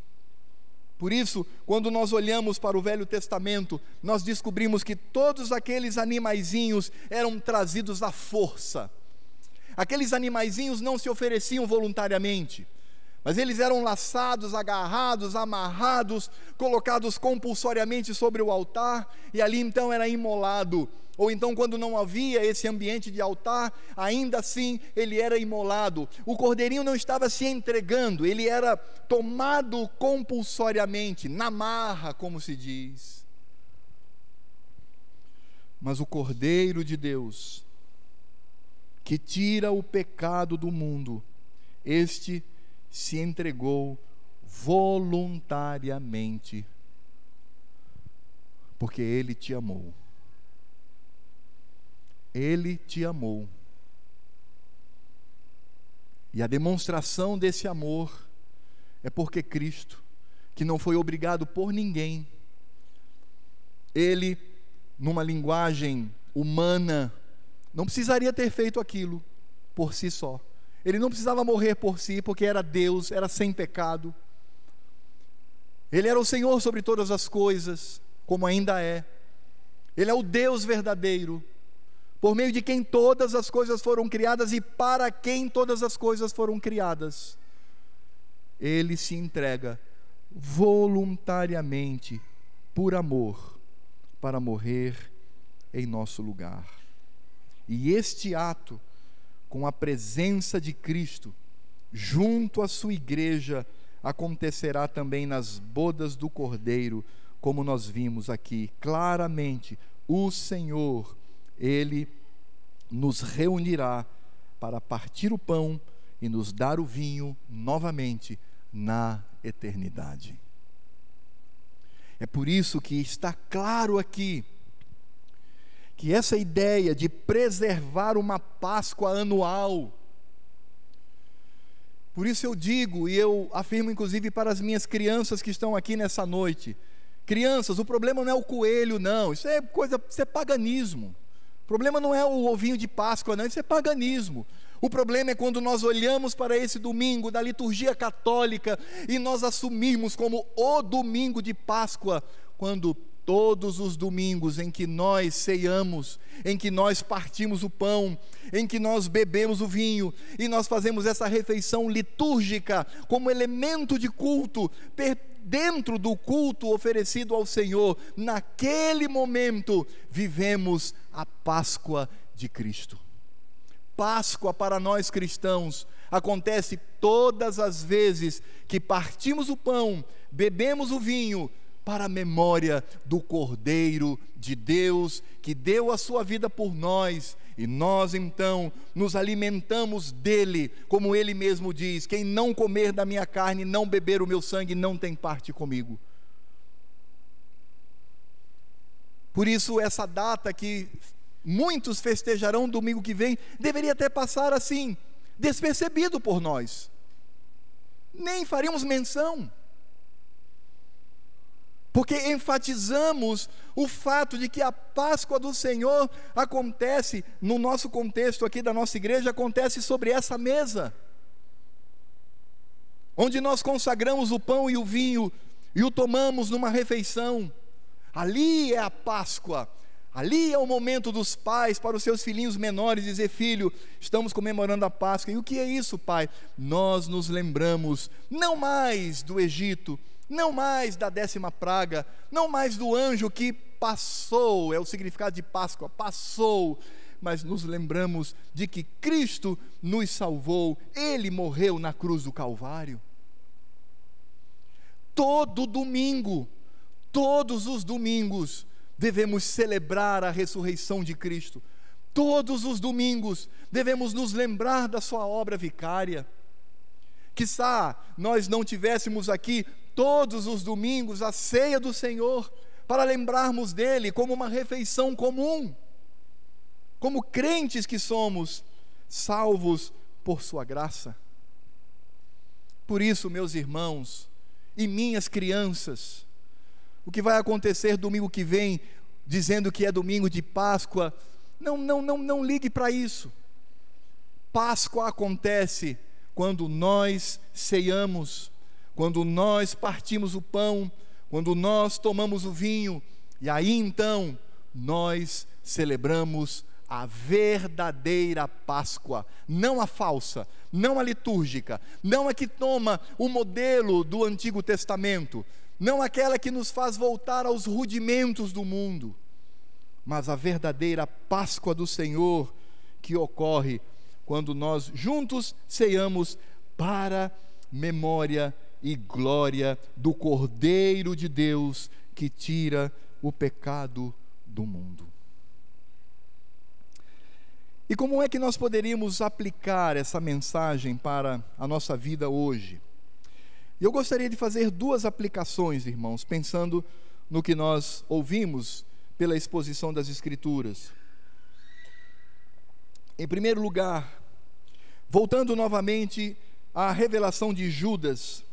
Por isso, quando nós olhamos para o Velho Testamento, nós descobrimos que todos aqueles animaizinhos eram trazidos à força Aqueles animaizinhos não se ofereciam voluntariamente, mas eles eram laçados, agarrados, amarrados, colocados compulsoriamente sobre o altar, e ali então era imolado. Ou então, quando não havia esse ambiente de altar, ainda assim ele era imolado. O cordeirinho não estava se entregando, ele era tomado compulsoriamente, na marra, como se diz. Mas o cordeiro de Deus, que tira o pecado do mundo, este se entregou voluntariamente, porque ele te amou. Ele te amou. E a demonstração desse amor é porque Cristo, que não foi obrigado por ninguém, ele, numa linguagem humana, não precisaria ter feito aquilo por si só. Ele não precisava morrer por si, porque era Deus, era sem pecado. Ele era o Senhor sobre todas as coisas, como ainda é. Ele é o Deus verdadeiro, por meio de quem todas as coisas foram criadas e para quem todas as coisas foram criadas. Ele se entrega voluntariamente, por amor, para morrer em nosso lugar. E este ato, com a presença de Cristo, junto à sua igreja, acontecerá também nas bodas do Cordeiro, como nós vimos aqui claramente. O Senhor, Ele nos reunirá para partir o pão e nos dar o vinho novamente na eternidade. É por isso que está claro aqui que essa ideia de preservar uma Páscoa anual, por isso eu digo e eu afirmo inclusive para as minhas crianças que estão aqui nessa noite, crianças, o problema não é o coelho não, isso é coisa, isso é paganismo. Problema não é o ovinho de Páscoa, não, isso é paganismo. O problema é quando nós olhamos para esse domingo da liturgia católica e nós assumimos como o domingo de Páscoa, quando todos os domingos em que nós ceiamos, em que nós partimos o pão, em que nós bebemos o vinho e nós fazemos essa refeição litúrgica como elemento de culto, dentro do culto oferecido ao Senhor, naquele momento, vivemos a Páscoa de Cristo. Páscoa para nós cristãos acontece todas as vezes que partimos o pão, bebemos o vinho, para a memória do Cordeiro de Deus que deu a sua vida por nós e nós então nos alimentamos dele, como ele mesmo diz: quem não comer da minha carne, não beber o meu sangue, não tem parte comigo. Por isso, essa data que muitos festejarão domingo que vem, deveria até passar assim, despercebido por nós. Nem faríamos menção porque enfatizamos o fato de que a Páscoa do Senhor acontece, no nosso contexto aqui da nossa igreja, acontece sobre essa mesa, onde nós consagramos o pão e o vinho e o tomamos numa refeição. Ali é a Páscoa, ali é o momento dos pais para os seus filhinhos menores dizer: Filho, estamos comemorando a Páscoa. E o que é isso, pai? Nós nos lembramos não mais do Egito, não mais da décima praga, não mais do anjo que passou, é o significado de Páscoa, passou, mas nos lembramos de que Cristo nos salvou, Ele morreu na cruz do Calvário. Todo domingo, todos os domingos, devemos celebrar a ressurreição de Cristo. Todos os domingos devemos nos lembrar da Sua obra vicária. Quizá nós não tivéssemos aqui todos os domingos a ceia do Senhor, para lembrarmos dele como uma refeição comum, como crentes que somos, salvos por Sua graça. Por isso, meus irmãos e minhas crianças, o que vai acontecer domingo que vem, dizendo que é domingo de Páscoa, não, não, não, não ligue para isso. Páscoa acontece quando nós ceiamos quando nós partimos o pão, quando nós tomamos o vinho, e aí então nós celebramos a verdadeira Páscoa, não a falsa, não a litúrgica, não a que toma o modelo do Antigo Testamento, não aquela que nos faz voltar aos rudimentos do mundo, mas a verdadeira Páscoa do Senhor que ocorre quando nós juntos ceiamos para memória e glória do Cordeiro de Deus que tira o pecado do mundo. E como é que nós poderíamos aplicar essa mensagem para a nossa vida hoje? Eu gostaria de fazer duas aplicações, irmãos, pensando no que nós ouvimos pela exposição das Escrituras. Em primeiro lugar, Voltando novamente à revelação de Judas,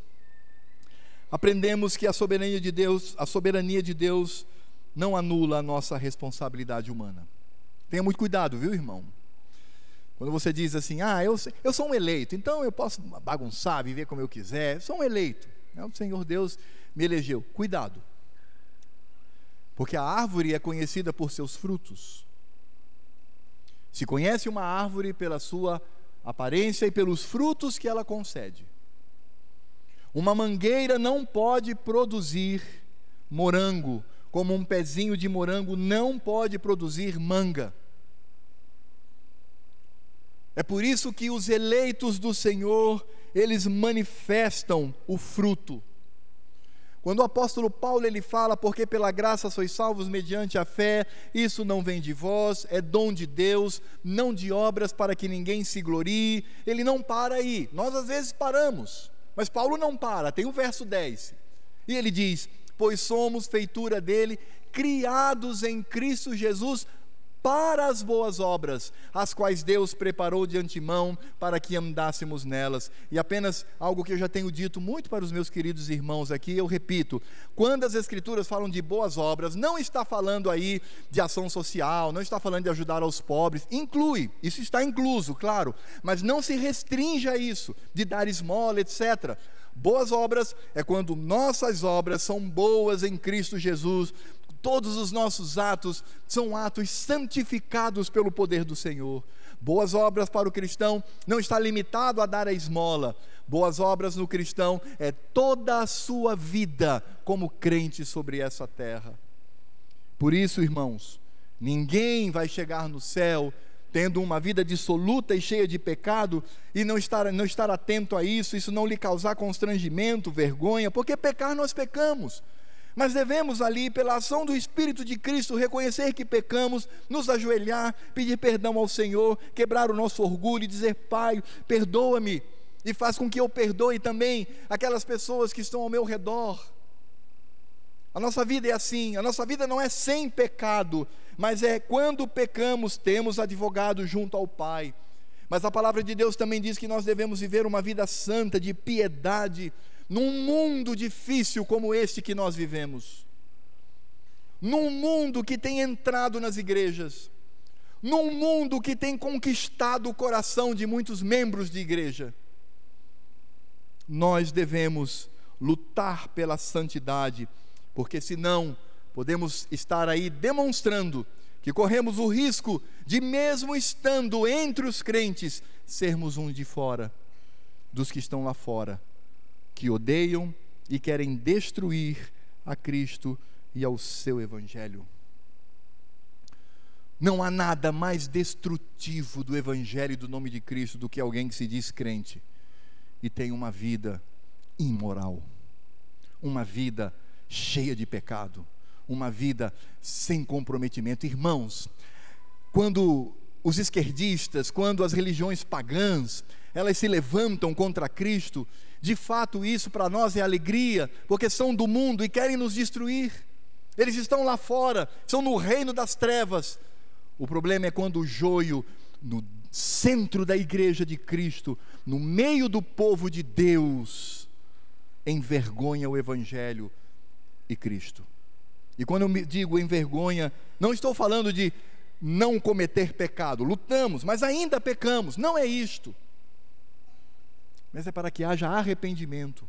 aprendemos que a soberania de Deus, a soberania de Deus não anula a nossa responsabilidade humana. Tenha muito cuidado, viu, irmão? Quando você diz assim, ah, eu, eu sou um eleito, então eu posso bagunçar, viver como eu quiser, sou um eleito. Né? O Senhor Deus me elegeu. Cuidado. Porque a árvore é conhecida por seus frutos. Se conhece uma árvore pela sua aparência e pelos frutos que ela concede. Uma mangueira não pode produzir morango, como um pezinho de morango não pode produzir manga. É por isso que os eleitos do Senhor, eles manifestam o fruto. Quando o apóstolo Paulo ele fala, porque pela graça sois salvos mediante a fé, isso não vem de vós, é dom de Deus, não de obras para que ninguém se glorie. Ele não para aí. Nós às vezes paramos, mas Paulo não para. Tem o verso 10. E ele diz: "Pois somos feitura dele, criados em Cristo Jesus para as boas obras, as quais Deus preparou de antemão para que andássemos nelas. E apenas algo que eu já tenho dito muito para os meus queridos irmãos aqui, eu repito: quando as Escrituras falam de boas obras, não está falando aí de ação social, não está falando de ajudar aos pobres, inclui, isso está incluso, claro, mas não se restringe a isso, de dar esmola, etc. Boas obras é quando nossas obras são boas em Cristo Jesus, todos os nossos atos são atos santificados pelo poder do Senhor. Boas obras para o cristão não está limitado a dar a esmola. Boas obras no cristão é toda a sua vida como crente sobre essa terra. Por isso, irmãos, ninguém vai chegar no céu tendo uma vida dissoluta e cheia de pecado e não estar, não estar atento a isso, isso não lhe causar constrangimento, vergonha, porque pecar nós pecamos. Mas devemos ali, pela ação do Espírito de Cristo, reconhecer que pecamos, nos ajoelhar, pedir perdão ao Senhor, quebrar o nosso orgulho e dizer: Pai, perdoa-me e faz com que eu perdoe também aquelas pessoas que estão ao meu redor. A nossa vida é assim, a nossa vida não é sem pecado, mas é quando pecamos, temos advogado junto ao Pai. Mas a palavra de Deus também diz que nós devemos viver uma vida santa, de piedade, num mundo difícil como este que nós vivemos, num mundo que tem entrado nas igrejas, num mundo que tem conquistado o coração de muitos membros de igreja, nós devemos lutar pela santidade, porque senão podemos estar aí demonstrando que corremos o risco de, mesmo estando entre os crentes, sermos um de fora, dos que estão lá fora que odeiam e querem destruir a Cristo e ao seu Evangelho. Não há nada mais destrutivo do Evangelho e do nome de Cristo do que alguém que se diz crente e tem uma vida imoral, uma vida cheia de pecado, uma vida sem comprometimento. Irmãos, quando os esquerdistas, quando as religiões pagãs, elas se levantam contra Cristo, de fato isso para nós é alegria, porque são do mundo e querem nos destruir. Eles estão lá fora, são no reino das trevas. O problema é quando o joio, no centro da igreja de Cristo, no meio do povo de Deus, envergonha o Evangelho e Cristo. E quando eu digo envergonha, não estou falando de não cometer pecado, lutamos, mas ainda pecamos, não é isto mas é para que haja arrependimento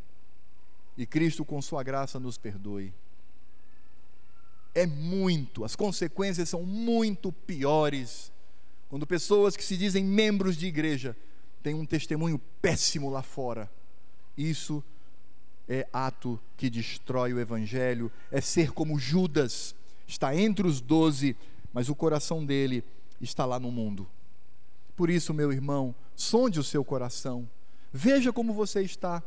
e Cristo, com Sua graça, nos perdoe. É muito, as consequências são muito piores quando pessoas que se dizem membros de igreja têm um testemunho péssimo lá fora. Isso é ato que destrói o Evangelho, é ser como Judas, está entre os doze, mas o coração dele está lá no mundo. Por isso, meu irmão, sonde o seu coração Veja como você está.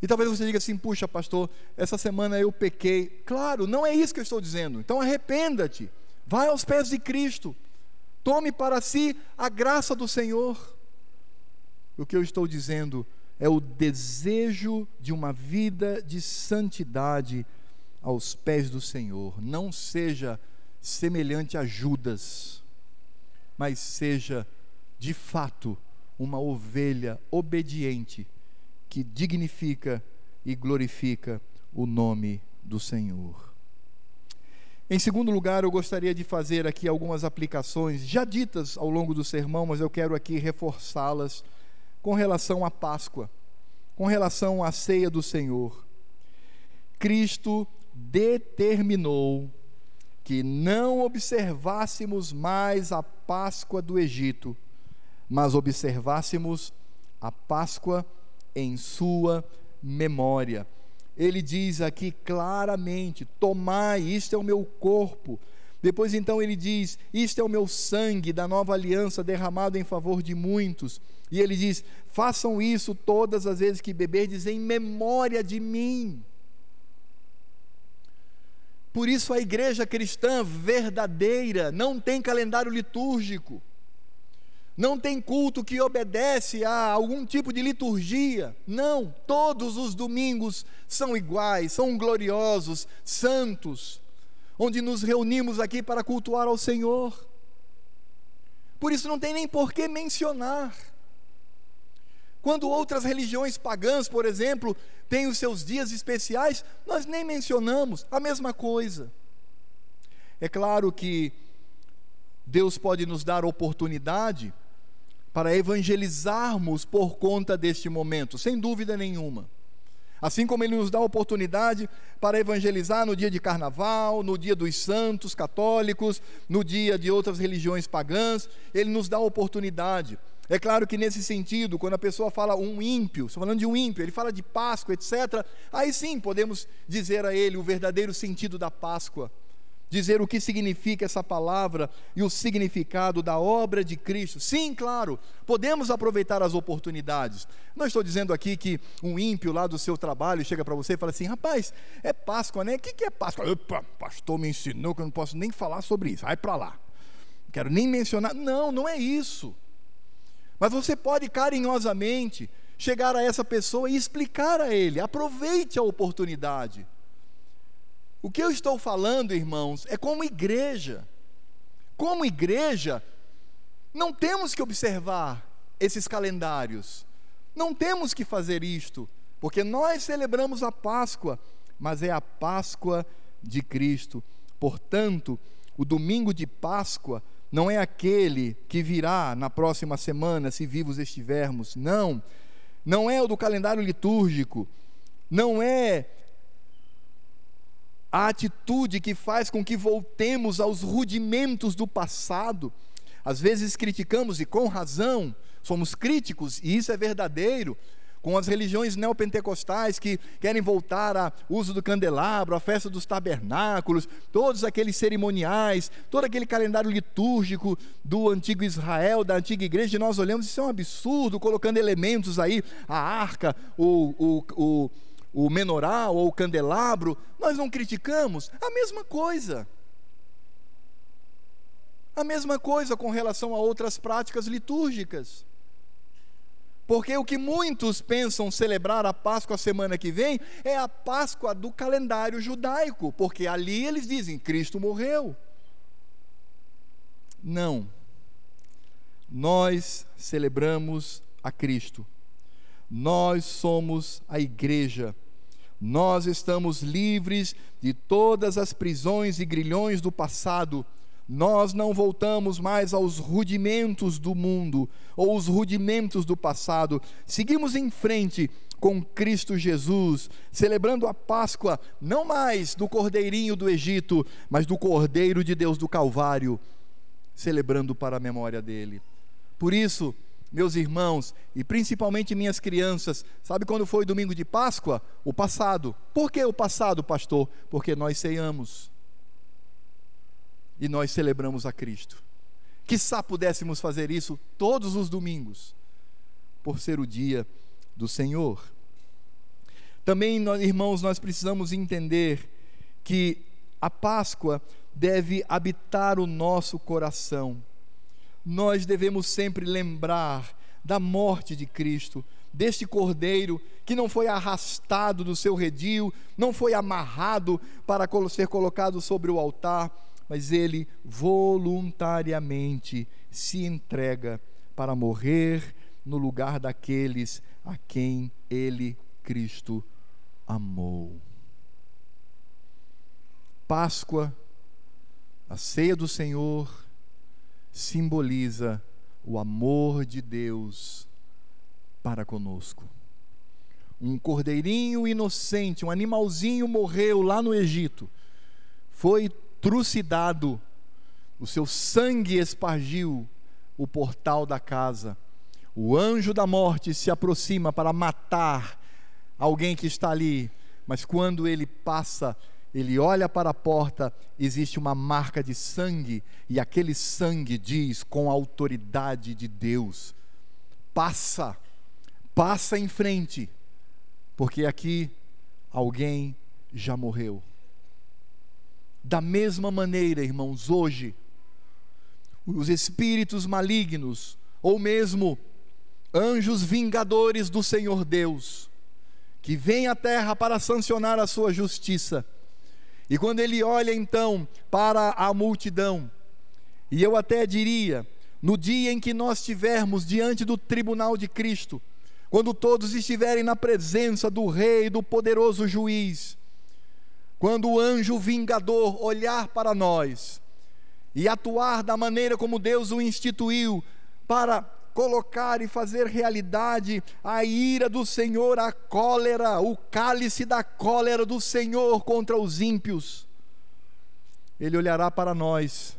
E talvez você diga assim: puxa, pastor, essa semana eu pequei. Claro, não é isso que eu estou dizendo. Então arrependa-te. Vai aos pés de Cristo. Tome para si a graça do Senhor. O que eu estou dizendo é o desejo de uma vida de santidade aos pés do Senhor. Não seja semelhante a Judas, mas seja de fato uma ovelha obediente que dignifica e glorifica o nome do Senhor. Em segundo lugar, eu gostaria de fazer aqui algumas aplicações já ditas ao longo do sermão, mas eu quero aqui reforçá-las com relação à Páscoa, com relação à ceia do Senhor. Cristo determinou que não observássemos mais a Páscoa do Egito, mas observássemos a Páscoa em sua memória. Ele diz aqui claramente: Tomai, isto é o meu corpo. Depois então ele diz: Isto é o meu sangue da nova aliança derramado em favor de muitos. E ele diz: Façam isso todas as vezes que beberdes em memória de mim. Por isso a igreja cristã verdadeira não tem calendário litúrgico, não tem culto que obedece a algum tipo de liturgia. Não, todos os domingos são iguais, são gloriosos, santos, onde nos reunimos aqui para cultuar ao Senhor. Por isso não tem nem por que mencionar. Quando outras religiões pagãs, por exemplo, têm os seus dias especiais, nós nem mencionamos a mesma coisa. É claro que Deus pode nos dar oportunidade para evangelizarmos por conta deste momento, sem dúvida nenhuma. Assim como Ele nos dá oportunidade para evangelizar no dia de carnaval, no dia dos santos católicos, no dia de outras religiões pagãs, Ele nos dá oportunidade é claro que nesse sentido, quando a pessoa fala um ímpio, estou falando de um ímpio, ele fala de Páscoa, etc., aí sim podemos dizer a ele o verdadeiro sentido da Páscoa, dizer o que significa essa palavra e o significado da obra de Cristo. Sim, claro, podemos aproveitar as oportunidades. Não estou dizendo aqui que um ímpio lá do seu trabalho chega para você e fala assim: rapaz, é Páscoa, né? O que é Páscoa? Opa, pastor me ensinou que eu não posso nem falar sobre isso, vai para lá. Não quero nem mencionar. Não, não é isso. Mas você pode carinhosamente chegar a essa pessoa e explicar a ele. Aproveite a oportunidade. O que eu estou falando, irmãos, é como igreja. Como igreja, não temos que observar esses calendários. Não temos que fazer isto, porque nós celebramos a Páscoa, mas é a Páscoa de Cristo. Portanto, o domingo de Páscoa não é aquele que virá na próxima semana, se vivos estivermos. Não. Não é o do calendário litúrgico. Não é a atitude que faz com que voltemos aos rudimentos do passado. Às vezes criticamos, e com razão, somos críticos, e isso é verdadeiro, com as religiões neopentecostais que querem voltar ao uso do candelabro, a festa dos tabernáculos, todos aqueles cerimoniais, todo aquele calendário litúrgico do antigo Israel, da antiga igreja, e nós olhamos, isso é um absurdo, colocando elementos aí, a arca, o, o, o, o menorá ou o candelabro, nós não criticamos, a mesma coisa. A mesma coisa com relação a outras práticas litúrgicas. Porque o que muitos pensam celebrar a Páscoa semana que vem é a Páscoa do calendário judaico, porque ali eles dizem: Cristo morreu. Não. Nós celebramos a Cristo. Nós somos a igreja. Nós estamos livres de todas as prisões e grilhões do passado nós não voltamos mais aos rudimentos do mundo ou os rudimentos do passado. Seguimos em frente com Cristo Jesus, celebrando a Páscoa não mais do cordeirinho do Egito, mas do Cordeiro de Deus do Calvário, celebrando para a memória dele. Por isso, meus irmãos e principalmente minhas crianças, sabe quando foi domingo de Páscoa? O passado. Por que o passado, pastor? Porque nós ceiamos e nós celebramos a Cristo. Quizá pudéssemos fazer isso todos os domingos, por ser o dia do Senhor. Também, irmãos, nós precisamos entender que a Páscoa deve habitar o nosso coração. Nós devemos sempre lembrar da morte de Cristo, deste cordeiro que não foi arrastado do seu redil, não foi amarrado para ser colocado sobre o altar, mas ele voluntariamente se entrega para morrer no lugar daqueles a quem ele, Cristo, amou. Páscoa, a ceia do Senhor, simboliza o amor de Deus para conosco. Um cordeirinho inocente, um animalzinho morreu lá no Egito, foi trucidado, o seu sangue espargiu o portal da casa. O anjo da morte se aproxima para matar alguém que está ali, mas quando ele passa, ele olha para a porta, existe uma marca de sangue, e aquele sangue diz com a autoridade de Deus: passa, passa em frente, porque aqui alguém já morreu. Da mesma maneira, irmãos, hoje, os espíritos malignos, ou mesmo anjos vingadores do Senhor Deus, que vêm à terra para sancionar a sua justiça, e quando ele olha então para a multidão, e eu até diria, no dia em que nós estivermos diante do tribunal de Cristo, quando todos estiverem na presença do Rei, do poderoso juiz, quando o anjo vingador olhar para nós e atuar da maneira como Deus o instituiu para colocar e fazer realidade a ira do Senhor, a cólera, o cálice da cólera do Senhor contra os ímpios. Ele olhará para nós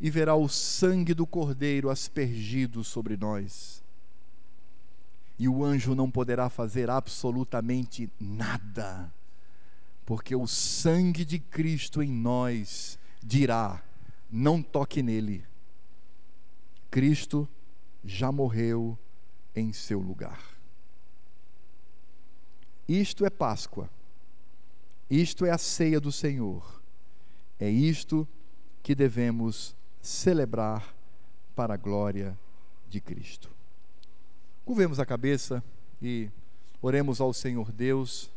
e verá o sangue do Cordeiro aspergido sobre nós. E o anjo não poderá fazer absolutamente nada, porque o sangue de Cristo em nós dirá: não toque nele. Cristo já morreu em seu lugar. Isto é Páscoa. Isto é a ceia do Senhor. É isto que devemos celebrar para a glória de Cristo. Curvemos a cabeça e oremos ao Senhor Deus,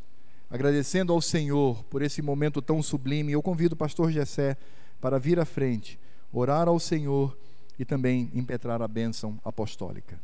agradecendo ao Senhor por esse momento tão sublime. Eu convido o pastor Gessé para vir à frente, orar ao Senhor e também impetrar a bênção apostólica.